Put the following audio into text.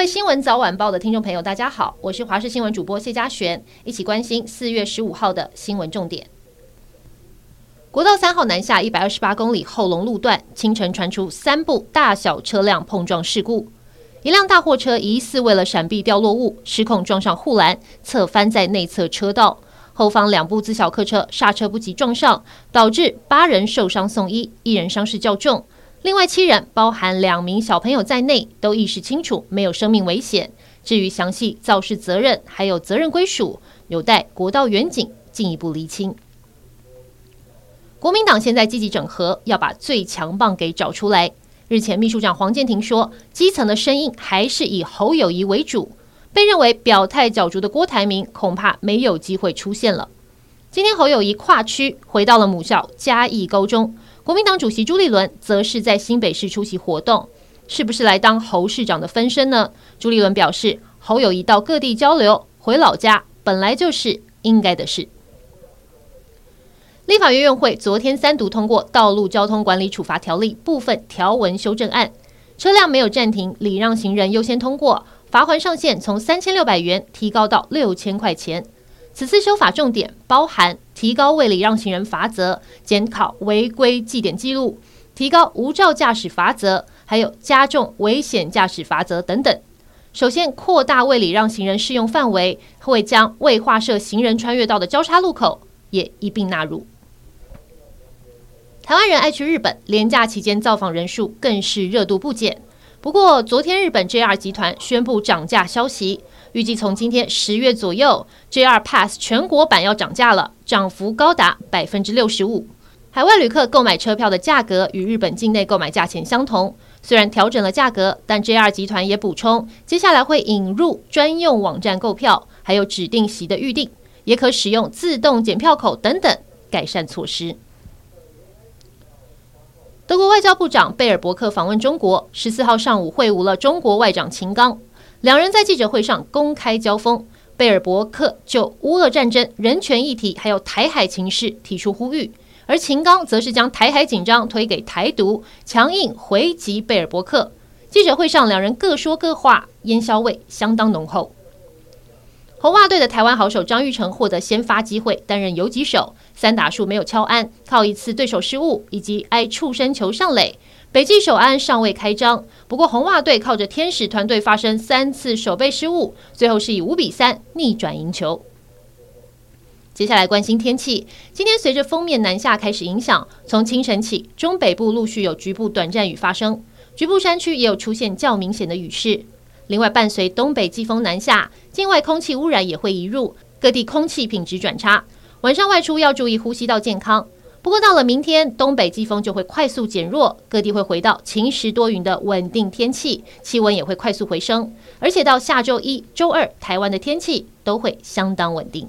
各位新闻早晚报的听众朋友，大家好，我是华视新闻主播谢佳璇，一起关心四月十五号的新闻重点。国道三号南下一百二十八公里后龙路段，清晨传出三部大小车辆碰撞事故，一辆大货车疑似为了闪避掉落物，失控撞上护栏，侧翻在内侧车道，后方两部自小客车刹车不及撞上，导致八人受伤送医，一人伤势较重。另外七人，包含两名小朋友在内，都意识清楚，没有生命危险。至于详细肇事责任还有责任归属，有待国道远景进一步厘清。国民党现在积极整合，要把最强棒给找出来。日前，秘书长黄健庭说，基层的声音还是以侯友谊为主。被认为表态角逐的郭台铭，恐怕没有机会出现了。今天，侯友谊跨区回到了母校嘉义高中。国民党主席朱立伦则是在新北市出席活动，是不是来当侯市长的分身呢？朱立伦表示，侯友宜到各地交流，回老家本来就是应该的事。立法院院会昨天三读通过《道路交通管理处罚条例》部分条文修正案，车辆没有暂停礼让行人优先通过，罚锾上限从三千六百元提高到六千块钱。此次修法重点包含提高未礼让行人罚则、检讨违规记点记录、提高无照驾驶罚则，还有加重危险驾驶罚则等等。首先，扩大未礼让行人适用范围，会将未划设行人穿越道的交叉路口也一并纳入。台湾人爱去日本，连假期间造访人数更是热度不减。不过，昨天日本 JR 集团宣布涨价消息。预计从今天十月左右，JR Pass 全国版要涨价了，涨幅高达百分之六十五。海外旅客购买车票的价格与日本境内购买价钱相同，虽然调整了价格，但 JR 集团也补充，接下来会引入专用网站购票，还有指定席的预订，也可使用自动检票口等等改善措施。德国外交部长贝尔伯克访问中国，十四号上午会晤了中国外长秦刚。两人在记者会上公开交锋，贝尔伯克就乌俄战争、人权议题还有台海情势提出呼吁，而秦刚则是将台海紧张推给台独，强硬回击贝尔伯克。记者会上，两人各说各话，烟硝味相当浓厚。红袜队的台湾好手张玉成获得先发机会，担任游击手，三打数没有敲安，靠一次对手失误以及挨触身球上垒。北记首安尚未开张，不过红袜队靠着天使团队发生三次守备失误，最后是以五比三逆转赢球。接下来关心天气，今天随着锋面南下开始影响，从清晨起，中北部陆续有局部短暂雨发生，局部山区也有出现较明显的雨势。另外，伴随东北季风南下，境外空气污染也会移入，各地空气品质转差，晚上外出要注意呼吸道健康。不过到了明天，东北季风就会快速减弱，各地会回到晴时多云的稳定天气，气温也会快速回升。而且到下周一、周二，台湾的天气都会相当稳定。